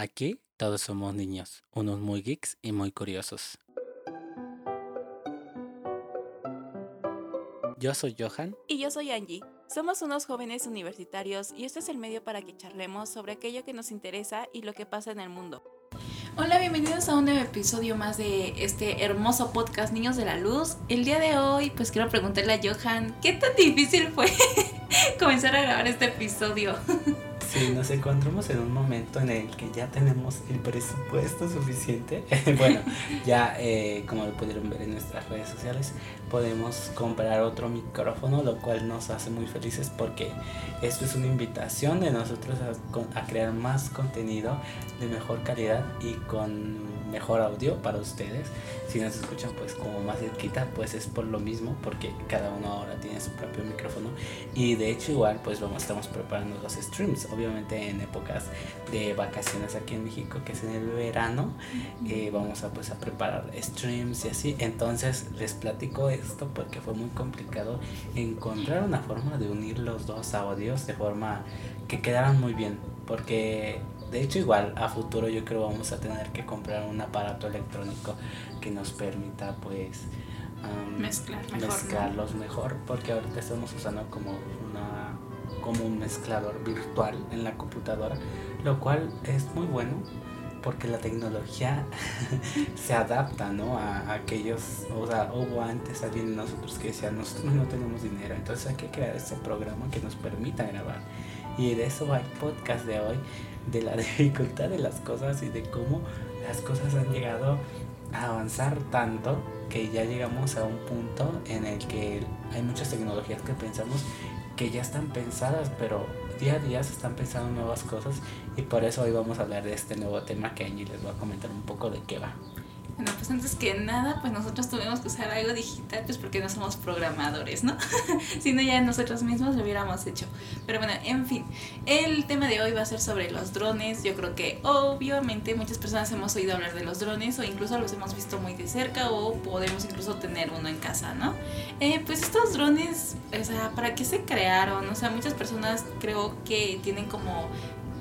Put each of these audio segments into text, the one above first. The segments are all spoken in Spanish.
Aquí todos somos niños, unos muy geeks y muy curiosos. Yo soy Johan. Y yo soy Angie. Somos unos jóvenes universitarios y este es el medio para que charlemos sobre aquello que nos interesa y lo que pasa en el mundo. Hola, bienvenidos a un nuevo episodio más de este hermoso podcast Niños de la Luz. El día de hoy, pues quiero preguntarle a Johan, ¿qué tan difícil fue comenzar a grabar este episodio? Sí, nos encontramos en un momento en el que ya tenemos el presupuesto suficiente. bueno, ya eh, como lo pudieron ver en nuestras redes sociales, podemos comprar otro micrófono, lo cual nos hace muy felices porque esto es una invitación de nosotros a, a crear más contenido de mejor calidad y con mejor audio para ustedes. Si nos escuchan pues como más cerquita, pues es por lo mismo, porque cada uno ahora tiene su propio micrófono. Y de hecho igual pues vamos, estamos preparando los streams obviamente en épocas de vacaciones aquí en México, que es en el verano, eh, vamos a pues a preparar streams y así. Entonces les platico esto porque fue muy complicado encontrar una forma de unir los dos audios de forma que quedaran muy bien, porque de hecho igual a futuro yo creo vamos a tener que comprar un aparato electrónico que nos permita pues mezclar mezclarlos mejor porque ahorita estamos usando como una como un mezclador virtual en la computadora, lo cual es muy bueno porque la tecnología se adapta, ¿no? A, aquellos, o sea, hubo antes alguien de nosotros que decía, nosotros no tenemos dinero, entonces hay que crear este programa que nos permita grabar. Y de eso va el podcast de hoy, de la dificultad de las cosas y de cómo las cosas han llegado a avanzar tanto que ya llegamos a un punto en el que hay muchas tecnologías que pensamos que ya están pensadas, pero día a día se están pensando nuevas cosas y por eso hoy vamos a hablar de este nuevo tema que Angie les va a comentar un poco de qué va. Bueno, pues antes que nada, pues nosotros tuvimos que usar algo digital, pues porque no somos programadores, ¿no? si no, ya nosotros mismos lo hubiéramos hecho. Pero bueno, en fin, el tema de hoy va a ser sobre los drones. Yo creo que obviamente muchas personas hemos oído hablar de los drones o incluso los hemos visto muy de cerca o podemos incluso tener uno en casa, ¿no? Eh, pues estos drones, o sea, ¿para qué se crearon? O sea, muchas personas creo que tienen como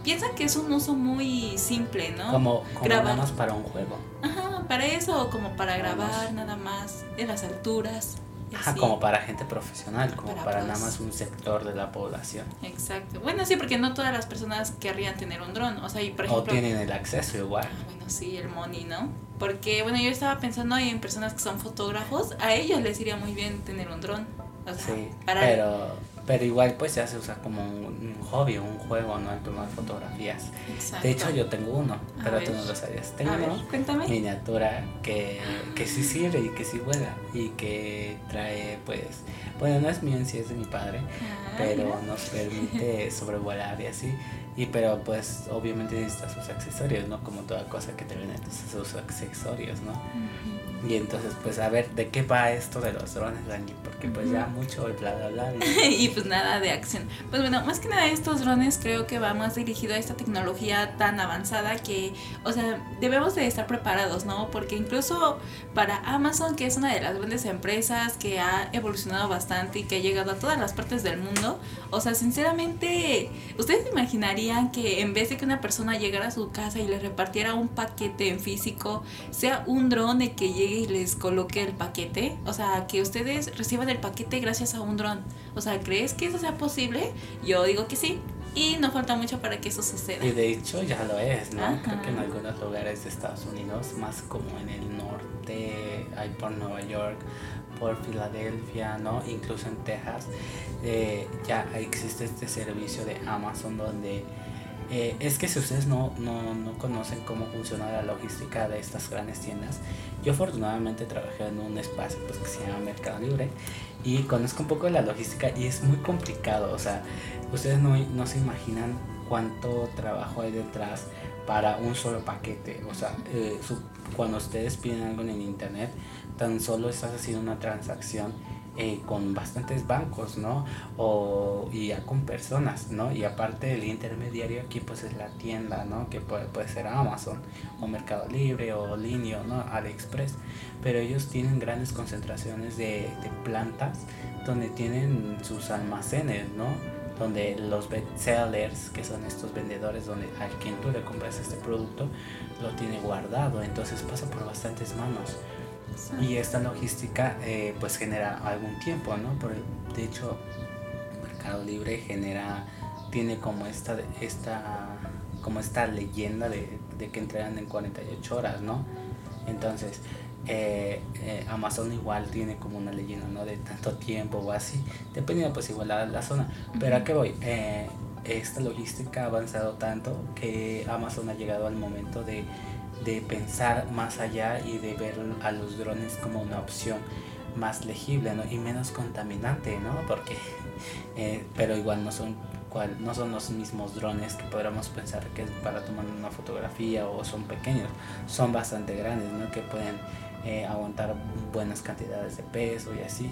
piensan que es un uso muy simple, ¿no? Como, como nada más para un juego. Ajá, para eso o como para grabar nada más en las alturas. Ajá, como para gente profesional, como para, nada más un sector de la población. Exacto. Bueno, sí, porque no todas las personas querrían tener un dron. O sea, y por ejemplo. O tienen el acceso igual. Ah, bueno, sí, el money, ¿no? Porque, bueno, yo estaba pensando en personas que son fotógrafos, a ellos les iría muy bien tener un dron. O sea, sí, pero pero igual pues ya se usa como un, hobby, un juego, ¿no? El tomar fotografías. De hecho yo tengo uno, pero tú no lo sabías. Tengo una miniatura que, que sí sirve y que sí vuela y que trae pues, bueno no es mío en sí, es de mi padre, ah, pero nos permite sobrevolar y así. Y pero pues obviamente necesitas sus accesorios, ¿no? Como toda cosa que te venden, sus accesorios, ¿no? Y entonces, pues a ver, ¿de qué va esto de los drones, Dani? Porque pues ya mucho bla, bla, bla. y pues nada de acción. Pues bueno, más que nada estos drones creo que va más dirigido a esta tecnología tan avanzada que, o sea, debemos de estar preparados, ¿no? Porque incluso para Amazon, que es una de las grandes empresas que ha evolucionado bastante y que ha llegado a todas las partes del mundo, o sea, sinceramente, ¿ustedes imaginarían que en vez de que una persona llegara a su casa y le repartiera un paquete en físico, sea un drone que llegue y les coloque el paquete. O sea, que ustedes reciban el paquete gracias a un dron. O sea, ¿crees que eso sea posible? Yo digo que sí. Y no falta mucho para que eso suceda. Y de hecho ya lo es, ¿no? Creo que en algunos lugares de Estados Unidos, más como en el norte, hay por Nueva York, por Filadelfia, ¿no? Incluso en Texas, eh, ya existe este servicio de Amazon donde eh, es que si ustedes no, no, no, conocen cómo funciona la logística de estas grandes tiendas, yo afortunadamente trabajé en un espacio pues, que se llama Mercado Libre y conozco un poco de la logística y es muy complicado, o sea, ustedes no, no se imaginan cuánto trabajo hay detrás para un solo paquete, o sea, eh, cuando ustedes piden algo en internet, tan solo estás haciendo una transacción eh, con bastantes bancos, ¿no? O y ya con personas, ¿no? Y aparte el intermediario aquí pues es la tienda, ¿no? Que puede, puede ser Amazon o Mercado Libre o Linio, ¿no? AliExpress. Pero ellos tienen grandes concentraciones de, de plantas donde tienen sus almacenes, ¿no? donde los bestsellers, que son estos vendedores donde al quien tú le compras este producto, lo tiene guardado, entonces pasa por bastantes manos. Y esta logística eh, pues genera algún tiempo, ¿no? Por, de hecho, Mercado Libre genera, tiene como esta, esta, como esta leyenda de, de que entregan en 48 horas, ¿no? Entonces, eh, eh, Amazon igual tiene como una leyenda, ¿no? De tanto tiempo o así, dependiendo pues igual la, la zona. Pero a qué voy, eh, esta logística ha avanzado tanto que Amazon ha llegado al momento de, de pensar más allá y de ver a los drones como una opción más legible ¿no? y menos contaminante, ¿no? Porque, pero igual no son cual, no son los mismos drones que podríamos pensar que es para tomar una fotografía o son pequeños, son bastante grandes, ¿no? Que pueden eh, aguantar buenas cantidades de peso y así.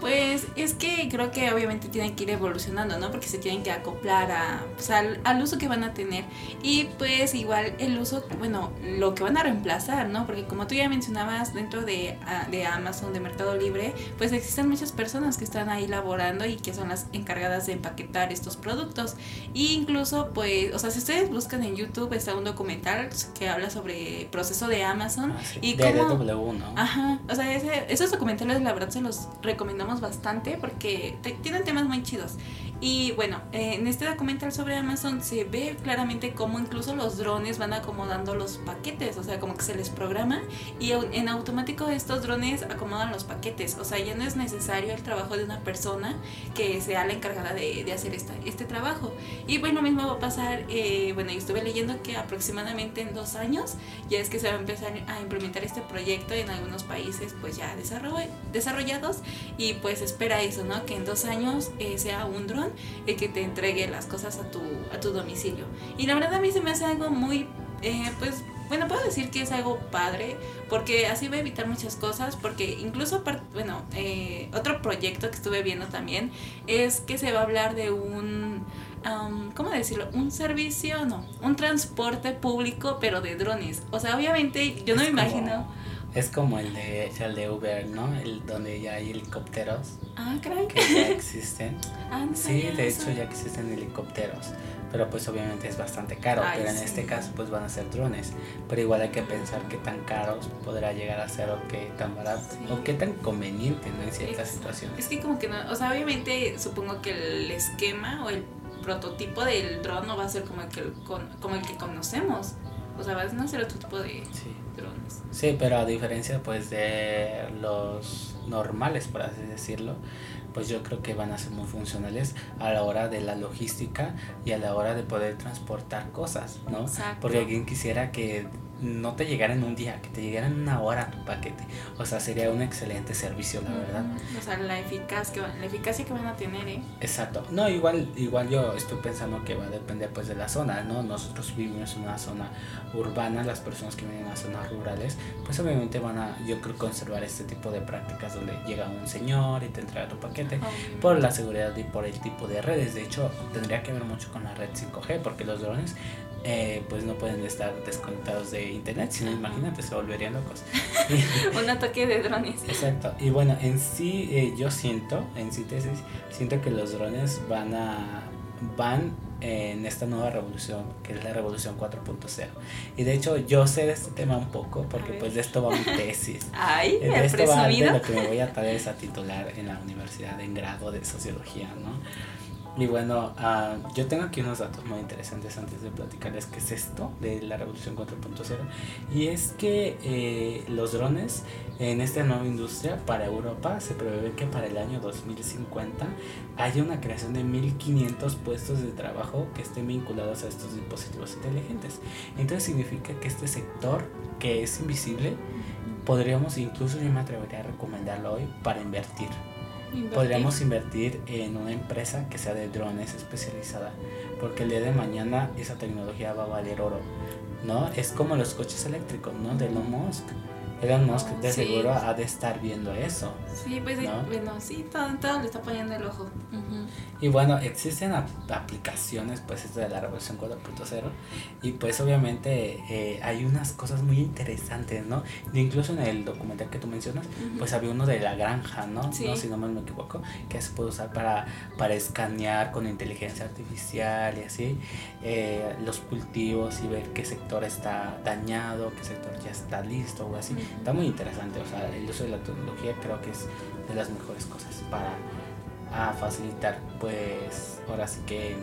Pues es que creo que obviamente tienen que ir evolucionando, ¿no? Porque se tienen que acoplar a, pues, al, uso que van a tener. Y pues igual el uso, bueno, lo que van a reemplazar, ¿no? Porque como tú ya mencionabas, dentro de, de Amazon, de Mercado Libre, pues existen muchas personas que están ahí laborando y que son las encargadas de empaquetar estos productos. E incluso, pues, o sea, si ustedes buscan en YouTube, está un documental que habla sobre el proceso de Amazon. Ah, sí. y de cómo... ¿no? Ajá, o sea, ese, esos documentales la verdad los recomendamos bastante porque tienen temas muy chidos. Y bueno, eh, en este documental sobre Amazon se ve claramente cómo incluso los drones van acomodando los paquetes, o sea, como que se les programa y en automático estos drones acomodan los paquetes, o sea, ya no es necesario el trabajo de una persona que sea la encargada de, de hacer esta, este trabajo. Y pues lo mismo va a pasar, eh, bueno, yo estuve leyendo que aproximadamente en dos años ya es que se va a empezar a implementar este proyecto en algunos países pues ya desarrollados y pues espera eso, ¿no? Que en dos años eh, sea un dron el que te entregue las cosas a tu, a tu domicilio. Y la verdad a mí se me hace algo muy, eh, pues, bueno, puedo decir que es algo padre, porque así va a evitar muchas cosas, porque incluso, bueno, eh, otro proyecto que estuve viendo también es que se va a hablar de un... ¿cómo decirlo? Un servicio, no, un transporte público, pero de drones. O sea, obviamente yo no me imagino es como el de, el de Uber, ¿no? El donde ya hay helicópteros. Ah, caray. Que ya existen. Ah, no sí, de hecho ya existen helicópteros. Pero pues obviamente es bastante caro. Ay, pero en sí. este caso pues van a ser drones. Pero igual hay que pensar qué tan caros podrá llegar a ser o qué tan barato. Sí. O qué tan conveniente, ¿no? En ciertas Es- situaciones. Es que como que no, o sea, obviamente supongo que el esquema o el prototipo del dron no va a ser como el que, como el que conocemos. O sea, van a ser otro tipo de Sí. drones. Sí, pero a diferencia pues de los normales, por así decirlo, pues yo creo que van a ser muy funcionales a la hora de la logística y a la hora de poder transportar cosas, ¿no? Exacto. Porque alguien quisiera que no te llegara en un día, que te llegara en una hora tu paquete. O sea, sería un excelente servicio, la verdad. O sea, la, eficaz que, la eficacia que van a tener, ¿eh? Exacto. No, igual, igual yo estoy pensando que va a depender pues de la zona, ¿no? Nosotros vivimos en una zona urbana, las personas que viven en las zonas rurales, pues obviamente van a, yo creo, conservar este tipo de prácticas donde llega un señor y te entrega tu paquete por la seguridad y por el tipo de redes. De hecho, tendría que ver mucho con la red 5G, porque los drones eh, pues no pueden estar desconectados de internet, sino Ajá. imagínate, se volverían locos. Un ataque de drones. Exacto. Y bueno, en sí eh, yo siento, en síntesis, siento que los drones van a van en esta nueva revolución, que es la revolución 4.0. Y de hecho yo sé de este tema un poco, porque pues de esto va mi tesis. Ay, De esto va de lo que me voy a tal vez a titular en la universidad en grado de sociología, ¿no? Y bueno, ah, yo tengo aquí unos datos muy interesantes antes de platicarles qué es esto de la revolución 4.0. Y es que eh, los drones en esta nueva industria para Europa se prevé que para el año 2050 haya una creación de 1.500 puestos de trabajo que estén vinculados a estos dispositivos inteligentes. Entonces significa que este sector que es invisible, podríamos incluso, yo me atrevería a recomendarlo hoy para invertir. Invertir. Podríamos invertir en una empresa que sea de drones especializada, porque el día de mañana esa tecnología va a valer oro, ¿no? Es como los coches eléctricos, ¿no? De Elon Musk. Elon Musk Oh, de sí. seguro ha de estar viendo eso. Sí, pues ¿No? bueno, sí, todo, todo le está poniendo el ojo. Y bueno, existen ap- aplicaciones, pues esto de la revolución 4.0 y pues obviamente eh, hay unas cosas muy interesantes, ¿no? Y incluso en el documental que tú mencionas, pues había uno de la granja, ¿no? Sí. ¿No? Si no mal me equivoco, que se puede usar para, para escanear con inteligencia artificial y así eh, los cultivos y ver qué sector está dañado, qué sector ya está listo o así. Está muy interesante, o sea, el uso de la tecnología creo que es de las mejores cosas para a facilitar, pues ahora sí que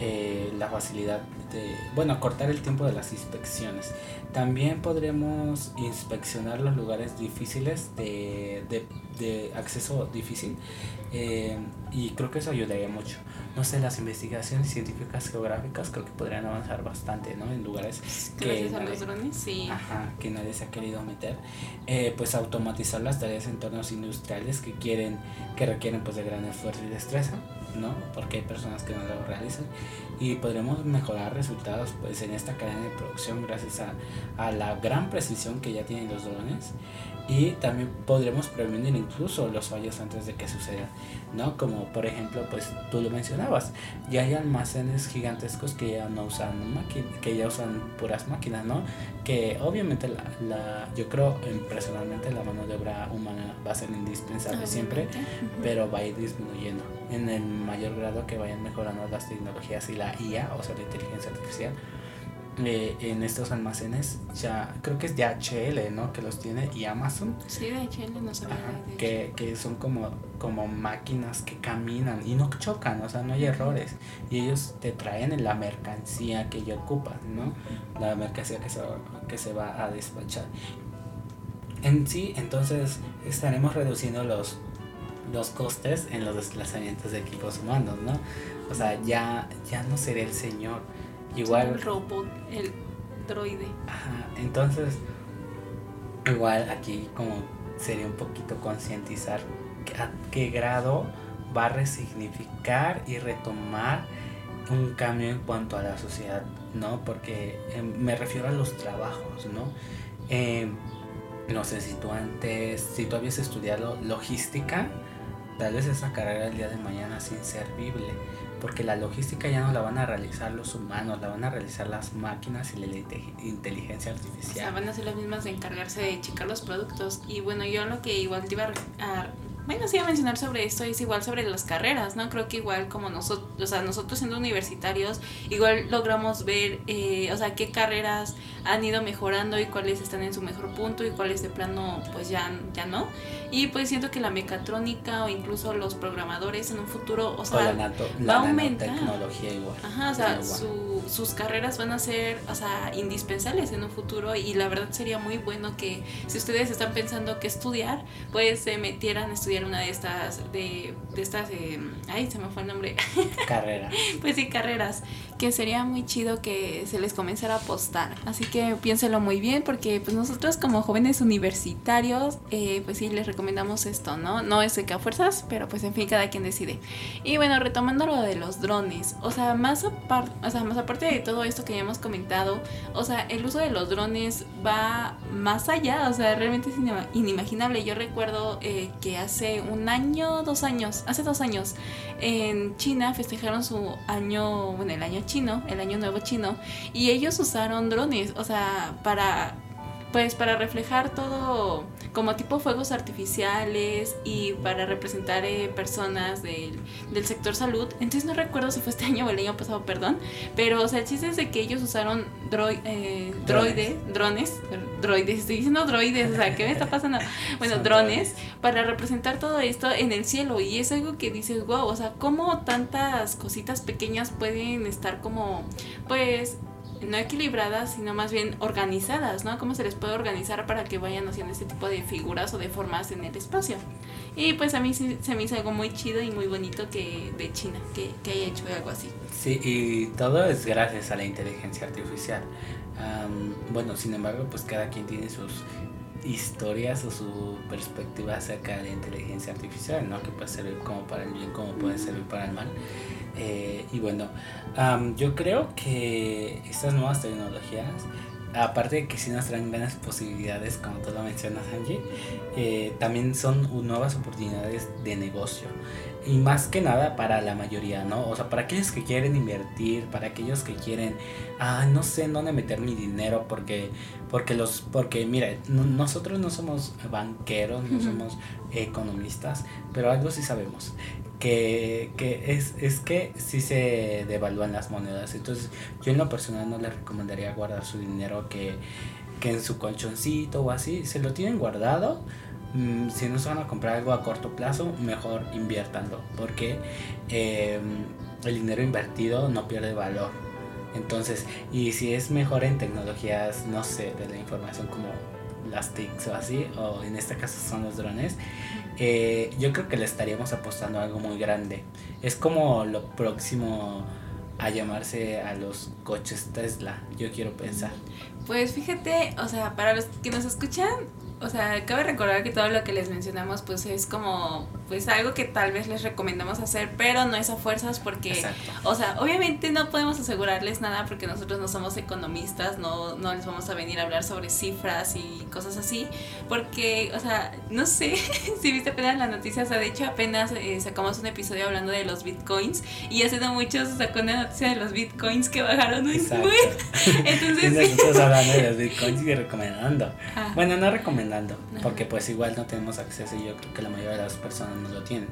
eh, la facilidad de, bueno, cortar el tiempo de las inspecciones. También podremos inspeccionar los lugares difíciles de, de, acceso difícil eh, y creo que eso ayudaría mucho. No sé, las investigaciones científicas geográficas creo que podrían avanzar bastante, ¿no? En lugares que Gracias a nadie- los drones, sí. Ajá, que nadie se ha querido meter, eh, pues automatizar las tareas en entornos industriales que quieren, que requieren pues de gran esfuerzo y destreza, ¿no? Porque hay personas que no lo realizan y podremos mejorar resultados pues en esta cadena de producción gracias a, a la gran precisión que ya tienen los drones y también podremos prevenir incluso los fallos antes de que sucedan, ¿no? Como por ejemplo, pues tú lo mencionabas, ya hay almacenes gigantescos que ya no usan máquinas, que ya usan puras máquinas, ¿no? Que obviamente la, la- yo creo personalmente la mano de obra humana va a ser indispensable siempre, pero va a ir disminuyendo en el mayor grado que vayan mejorando las tecnologías y la IA, o sea, la inteligencia artificial. eh, en estos almacenes ya creo que es DHL no que los tiene y Amazon Sí, él no sabía Ajá, que, que son como, como máquinas que caminan y no chocan, o sea, no hay errores. Y ellos te traen la mercancía que ya ocupan, ¿no? La mercancía que se, va- que se va a despachar. En sí, entonces estaremos reduciendo los, los costes en los desplazamientos de equipos humanos, ¿no? O sea, ya, ya no seré el señor. Igual El robot, el droide. Ajá, entonces, igual aquí como sería un poquito concientizar a qué grado va a resignificar y retomar un cambio en cuanto a la sociedad, ¿no? Porque eh, me refiero a los trabajos, ¿no? Eh, no sé si tú antes, si tú habías estudiado logística, tal vez esa carrera el día de mañana es inservible, porque la logística ya no la van a realizar los humanos, la van a realizar las máquinas y la inte- inteligencia O sea, artificial. van a ser las mismas de encargarse de checar los productos. Y bueno, yo lo que igual te iba a- bueno, sí a mencionar sobre esto es igual sobre las carreras, ¿no? Creo que igual como nosotros, o sea, nosotros siendo universitarios, igual logramos ver, eh, o sea, qué carreras han ido mejorando y cuáles están en su mejor punto y cuáles de plano, pues ya, ya no. Y pues siento que la mecatrónica o incluso los programadores en un futuro, o O sea, la, nato- va la a aumentar. nanotecnología igual. Ajá, o sea, su- sus carreras van a ser, o sea, indispensables en un futuro y la verdad sería muy bueno que si ustedes están pensando qué estudiar, pues se metieran a estudiar una de estas, de, de estas, eh, ay, se me fue el nombre, carrera. pues sí, carreras, que sería muy chido que se les comenzara a apostar. Así que piénselo muy bien porque pues nosotros como jóvenes universitarios, eh, pues sí, les recomendamos esto, ¿no? No es de que a fuerzas, pero pues en fin, cada quien decide. Y bueno, retomando lo de los drones, o sea, más aparte, o sea, más aparte de todo esto que ya hemos comentado, o sea, el uso de los drones va más allá, o sea, realmente es inima- inimaginable. Yo recuerdo eh, que hace un año, dos años, hace dos años, en China festejaron su año, bueno, el año chino, el año nuevo chino, y ellos usaron drones, o sea, para pues para reflejar todo como tipo fuegos artificiales y para representar eh, personas del, del sector salud. Entonces no recuerdo si fue este año o el año pasado, perdón. Pero o sea, el chiste es de que ellos usaron eh, droide, drones, droides, estoy diciendo droides, o sea, ¿qué me está pasando? Bueno, drones para representar todo esto en el cielo y es algo que dices, wow, o sea, cómo tantas cositas pequeñas pueden estar como, pues, no equilibradas, sino más bien organizadas, ¿no? Cómo se les puede organizar para que vayan haciendo este tipo de figuras o de formas en el espacio. Y pues a mí sí, se me hizo algo muy chido y muy bonito que de China, que, que haya hecho algo así. Sí, y todo es gracias a la inteligencia artificial. Bueno, sin embargo, pues cada quien tiene sus historias o su perspectiva acerca de la inteligencia artificial, ¿no? Que puede servir como para el bien, como puede servir para el mal. Eh, y bueno, yo creo que estas nuevas tecnologías aparte de que sí nos traen grandes posibilidades, como tú lo mencionas, Angie, eh, también son nuevas oportunidades de negocio. Y más que nada para la mayoría, ¿no? O sea, para aquellos que quieren invertir, para aquellos que quieren, ah, no sé en dónde meter mi dinero, porque, porque los, porque mira, nosotros no somos banqueros, no somos economistas, pero algo sí sabemos que, que es, es, que sí se devalúan las monedas. Entonces, yo en lo personal no le recomendaría guardar su dinero que, que en su colchoncito o así. Se lo tienen guardado. Mm, si no se van a comprar algo a corto plazo, mejor inviértanlo. Porque em, el dinero invertido no pierde valor. Entonces, y si es mejor en tecnologías, no sé, de la información como las TICs o así, o en este caso son los drones, eh, yo creo que le estaríamos apostando algo muy grande. Es como lo próximo a llamarse a los coches Tesla, yo quiero pensar. Pues fíjate, o sea, para los que nos escuchan, o sea, cabe recordar que todo lo que les mencionamos pues es como pues algo que tal vez les recomendamos hacer, pero no es a fuerzas porque o sea, obviamente no podemos asegurarles nada porque nosotros no somos economistas, no no les vamos a venir a hablar sobre cifras y cosas así, porque o sea, no sé si viste apenas las noticias, o sea, de hecho apenas eh, sacamos un episodio hablando de los bitcoins y hace no mucho se sacó una noticia de los bitcoins que bajaron un Entonces, nosotros hablando de los bitcoins y recomendando. Bueno, no recomendando porque pues igual no tenemos acceso y yo creo que la mayoría de las personas no lo tienen.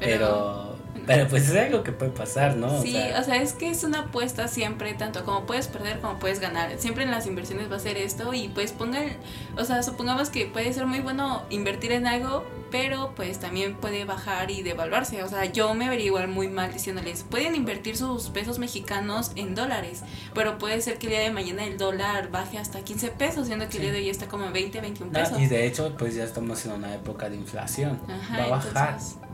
pero, pero, pues es algo que puede pasar, ¿no? Sí, o sea, es que es una apuesta siempre, tanto como puedes perder como puedes ganar. Siempre en las inversiones va a ser esto y pues pongan, o sea, supongamos que puede ser muy bueno invertir en algo, pero pues también puede bajar y devaluarse. O sea, yo me vería igual muy mal diciéndoles, pueden invertir sus pesos mexicanos en dólares, pero puede ser que el día de mañana el dólar baje hasta 15 pesos, siendo que el día de hoy está como en 20, 21 pesos. y de hecho, pues ya estamos en una época de inflación. Va a bajar. Entonces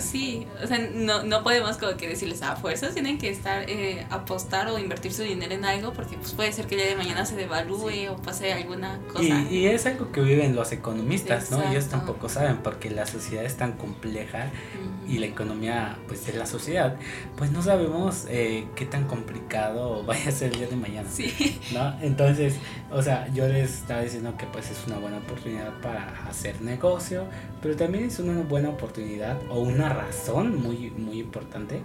sí, o sea, no, no podemos como que decirles a fuerzas, tienen que estar, eh, apostar o invertir su dinero en algo porque pues puede ser que el día de mañana se devalúe o pase alguna cosa. Y, y, es algo que viven los economistas, ¿no? Ellos tampoco saben porque la sociedad es tan compleja y la economía pues de la sociedad, pues no sabemos eh, qué tan complicado vaya a ser el día de mañana. Sí. ¿no? Entonces, o sea, yo les estaba diciendo que pues es una buena oportunidad para hacer negocio, pero también es una buena oportunidad o una razón muy, muy importante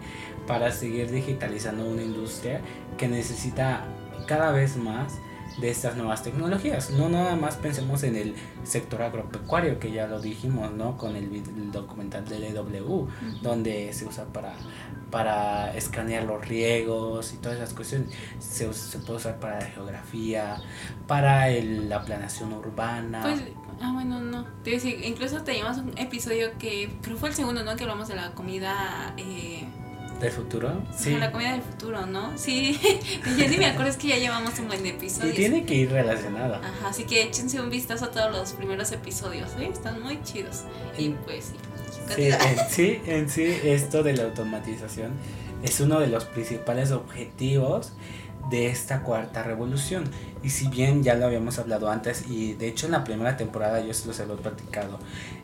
para seguir digitalizando una industria que necesita cada vez más de estas nuevas tecnologías. No nada más pensemos en el sector agropecuario, que ya lo dijimos, ¿no? Con el, documental del EW, donde se usa para, para escanear los riegos y todas esas cuestiones. Se, se puede usar para la geografía, para la planeación urbana. Pues, ah, bueno, no. Te decir, incluso teníamos un episodio que creo fue el segundo, ¿no? Que hablamos de la comida... Eh, ¿Del futuro? Sí. la comida del futuro, ¿no? Sí, yo ni me acuerdo, es que ya llevamos un buen episodio. Y tiene que ir relacionado. Ajá, así que échense un vistazo a todos los primeros episodios, ¿eh? Están muy chidos. Y pues sí. Sí en, sí, en sí, esto de la automatización es uno de los principales objetivos de esta cuarta revolución. Y si bien ya lo habíamos hablado antes, y de hecho en la primera temporada yo se los he platicado,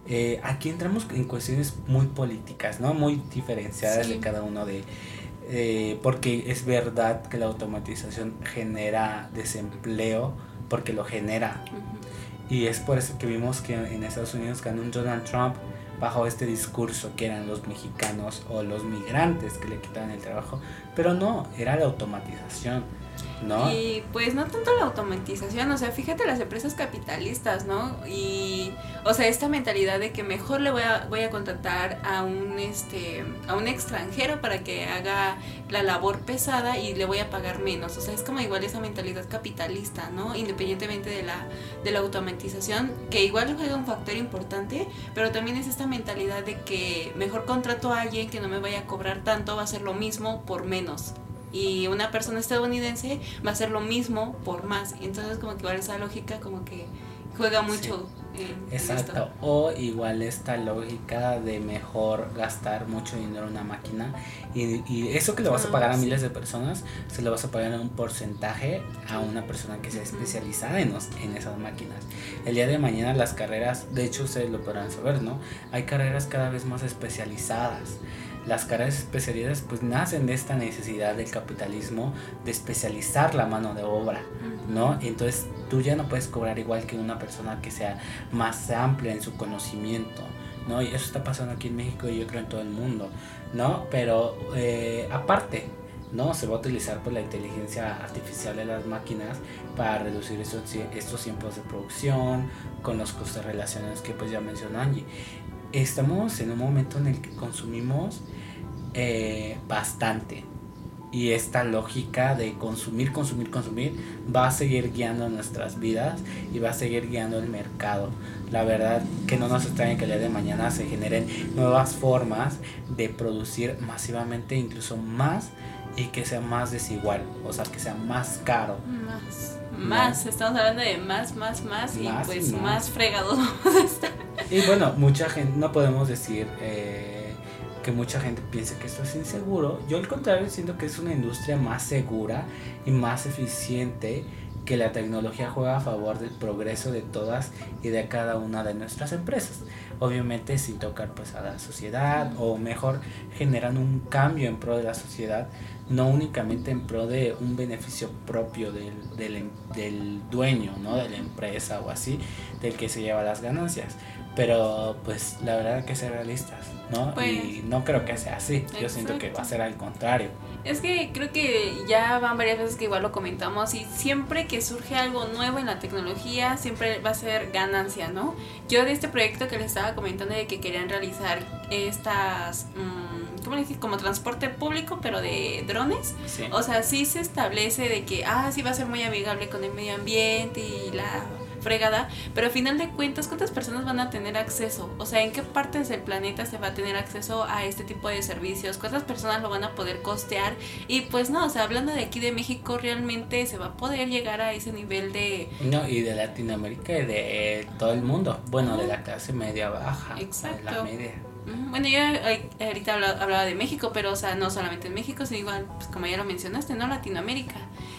eh, aquí entramos en cuestiones muy políticas, ¿no? Muy diferenciadas de cada uno de... Eh, porque es verdad que la automatización genera desempleo, porque lo genera. Y es por eso que vimos que en Estados Unidos ganó un Donald Trump bajo este discurso que eran los mexicanos o los migrantes que le quitaban el trabajo, pero no, era la automatización. ¿No? Y pues no tanto la automatización, o sea, fíjate las empresas capitalistas, ¿no? Y o sea, esta mentalidad de que mejor le voy a voy a contratar a un este a un extranjero para que haga la labor pesada y le voy a pagar menos, o sea, es como igual esa mentalidad capitalista, ¿no? Independientemente de la de la automatización, que igual juega un factor importante, pero también es esta mentalidad de que mejor contrato a alguien que no me vaya a cobrar tanto, va a ser lo mismo por menos y una persona estadounidense va a hacer lo mismo por más. Entonces como que igual esa lógica como que juega mucho. Exacto. o igual esta lógica de mejor gastar mucho dinero en una máquina y, y eso que le vas a pagar a miles de personas, se lo vas a pagar en un porcentaje a una persona que sea especializada en, en esas máquinas. El día de mañana las carreras, de hecho ustedes lo podrán saber, ¿no? Hay carreras cada vez más especializadas las caras especialidades pues nacen de esta necesidad del capitalismo de especializar la mano de obra, ¿no? Entonces tú ya no puedes cobrar igual que una persona que sea más amplia en su conocimiento, ¿no? Y eso está pasando aquí en México y yo creo en todo el mundo, ¿no? Pero eh, aparte, ¿no? Se va a utilizar pues, la inteligencia artificial de las máquinas para reducir estos, estos tiempos de producción con los costos relacionados que pues ya mencionó Angie. Estamos en un momento en el que consumimos eh, bastante y esta lógica de consumir, consumir, consumir va a seguir guiando nuestras vidas y va a seguir guiando el mercado. La verdad que no nos extraña que el día de mañana se generen nuevas formas de producir masivamente, incluso más y que sea más desigual, o sea, que sea más caro. Más, más, estamos hablando de más, más, más, y pues más, fregado Y bueno, mucha gente, no podemos decir eh, que mucha gente piense que esto es inseguro. Yo al contrario siento que es una industria más segura y más eficiente que la tecnología juega a favor del progreso de todas y de cada una de nuestras empresas. Obviamente sin tocar pues a la sociedad o mejor generando un cambio en pro de la sociedad no únicamente en pro de un beneficio propio del, del, del, dueño, ¿no? De la empresa o así, del que se lleva las ganancias. Pero pues la verdad que ser realistas, ¿no? y pues, no creo que sea así, yo siento que va a ser al contrario. Es que creo que ya van varias veces que igual lo comentamos y siempre que surge algo nuevo en la tecnología, siempre va a ser ganancia, ¿no? Yo de este proyecto que les estaba comentando de que querían realizar estas... Mmm, como transporte público, pero de drones. O sea, sí se establece de que, ah, sí va a ser muy amigable con el medio ambiente y la fregada, pero al final de cuentas, ¿cuántas personas van a tener acceso? O sea, ¿en qué partes del planeta se va a tener acceso a este tipo de servicios? ¿Cuántas personas lo van a poder costear? Y pues no, o sea, hablando de aquí de México, realmente se va a poder llegar a ese nivel de... No, y de Latinoamérica y de todo el mundo. Bueno, de la clase media baja. Exacto. la media. Bueno, yo ahorita hablaba, de México, pero o sea, no solamente en México, sino igual, pues como ya lo mencionaste, ¿no? Latinoamérica.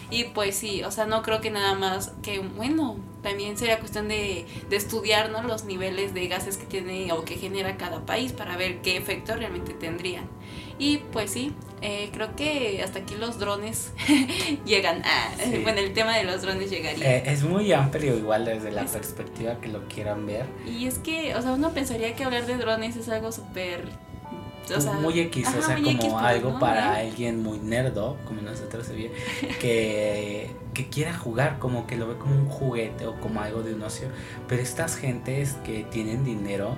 Y pues sí, o sea, no creo que nada más que, bueno, también sería cuestión de, de estudiar, ¿no? Los niveles de gases que tiene o que genera cada país para ver qué efecto realmente tendrían. Y pues sí, eh, creo que hasta aquí los drones llegan. a Bueno, el tema de los drones llegaría. Eh, es muy amplio igual desde la perspectiva que lo quieran ver. Y es que, o sea, uno pensaría que hablar de drones es algo súper... O sea, muy X, o sea, como algo para alguien muy nerdo, como nosotros se que, que quiera jugar, como que lo ve como un juguete o como algo de un ocio. Pero estas gentes que tienen dinero,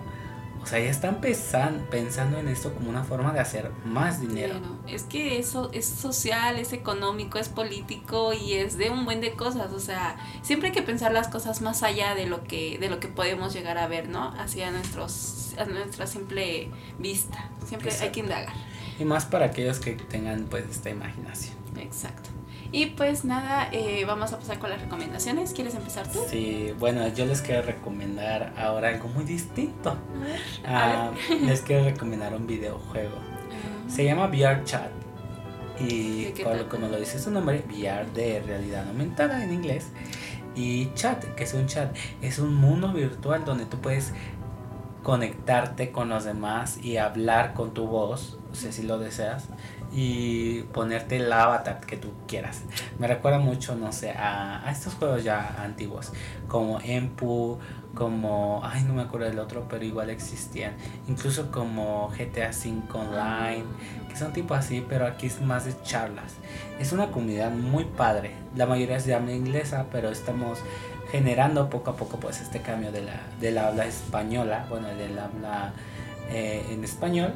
o sea, ya están pensando en esto como una forma de hacer más dinero. es que eso es social, es económico, es político y es de un buen de cosas. O sea, siempre hay que pensar las cosas más allá de lo que, de lo que podemos llegar a ver, ¿no? Hacia nuestros, a nuestra simple vista. Siempre hay que indagar. Y más para aquellos que tengan pues esta imaginación. Exacto. Y pues nada, eh, vamos a pasar con las recomendaciones. ¿Quieres empezar tú? Sí, bueno, yo les quiero recomendar ahora algo muy distinto. Ah, les quiero recomendar un videojuego. Ah. Se llama VR Chat. Y como lo dice su nombre, VR de realidad aumentada en inglés. Y chat, que es un chat, es un mundo virtual donde tú puedes conectarte con los demás y hablar con tu voz, o sea, si lo deseas, y ponerte el avatar que tú quieras. Me recuerda mucho, no sé, a, estos juegos ya antiguos, como Empu, como, ay, no me acuerdo del otro, pero igual existían. Incluso como GTA V Online, que son tipo así, pero aquí es más de charlas. Es una comunidad muy padre. La mayoría es de habla inglesa, pero estamos generando poco a poco pues este cambio de la, del habla española, bueno, del habla eh, en español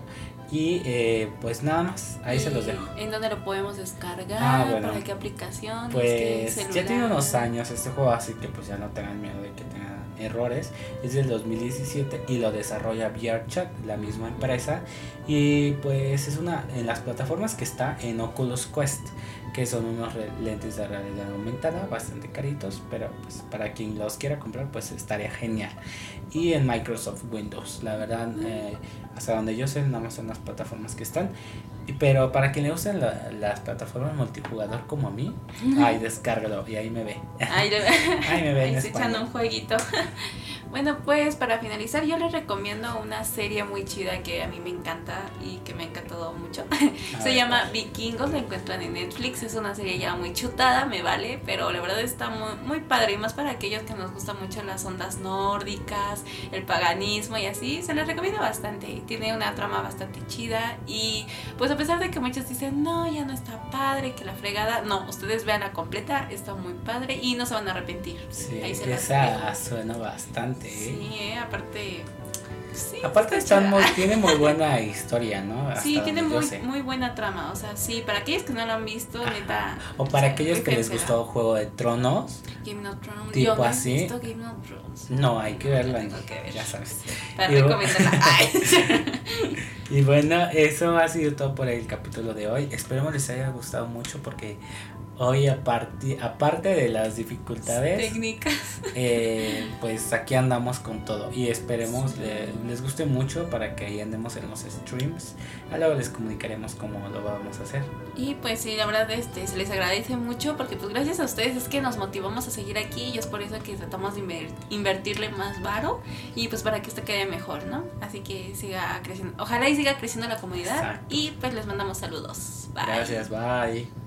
y eh, pues nada más, ahí se los dejo. ¿En dónde lo podemos descargar? Ah, ¿Para qué aplicación? Pues ya tiene unos años este juego, así que pues ya no tengan miedo de que tengan errores. Es del 2017 y lo desarrolla VRChat, la misma empresa. Y pues es una en las plataformas que está en Oculus Quest que son unos lentes de realidad aumentada bastante caritos, pero pues para quien los quiera comprar pues estaría genial. Y en Microsoft Windows, la verdad, eh, hasta donde yo sé, nada más son las plataformas que están. Pero para quien le usen las plataformas multijugador como a mí, ahí descárgalo y ahí me ve. Ahí, me ve. ahí echando un jueguito. Bueno, pues para finalizar yo les recomiendo una serie muy chida que a mí me encanta y que me ha encantado mucho. Se llama Vikingos, la encuentran en Netflix, es una serie ya muy chutada, me vale, pero la verdad está muy, muy padre y más para aquellos que nos gustan mucho las ondas nórdicas, el paganismo y así, se les recomiendo bastante. Tiene una trama bastante chida y pues a pesar de que muchos dicen, no, ya no está padre, que la fregada, no, ustedes vean la completa, está muy padre y no se van a arrepentir. Sí, esa suena bastante. ¿eh? Sí, ¿eh? aparte Aparte están muy, tiene muy buena historia, ¿no? sí, tiene muy, muy buena trama. O sea, sí, para aquellos que no lo han visto, neta. O para aquellos que les gustó Juego de Tronos. Game of Thrones. Tipo no así. Visto Game of Thrones. No, hay que verla. Ya sabes. Para recomendarla. y bueno, eso ha sido todo por el capítulo de hoy. Esperemos les haya gustado mucho porque Hoy aparte, aparte de las dificultades técnicas, eh, pues aquí andamos con todo y esperemos les guste mucho para que ahí andemos en los streams. Luego les comunicaremos cómo lo vamos a hacer. Y pues sí, la verdad este, se les agradece mucho porque pues gracias a ustedes es que nos motivamos a seguir aquí y es por eso que tratamos de invertirle más varo y pues para que esto quede mejor, ¿no? Así que siga creciendo, ojalá y siga creciendo la comunidad y pues les mandamos saludos. Bye. Gracias, bye.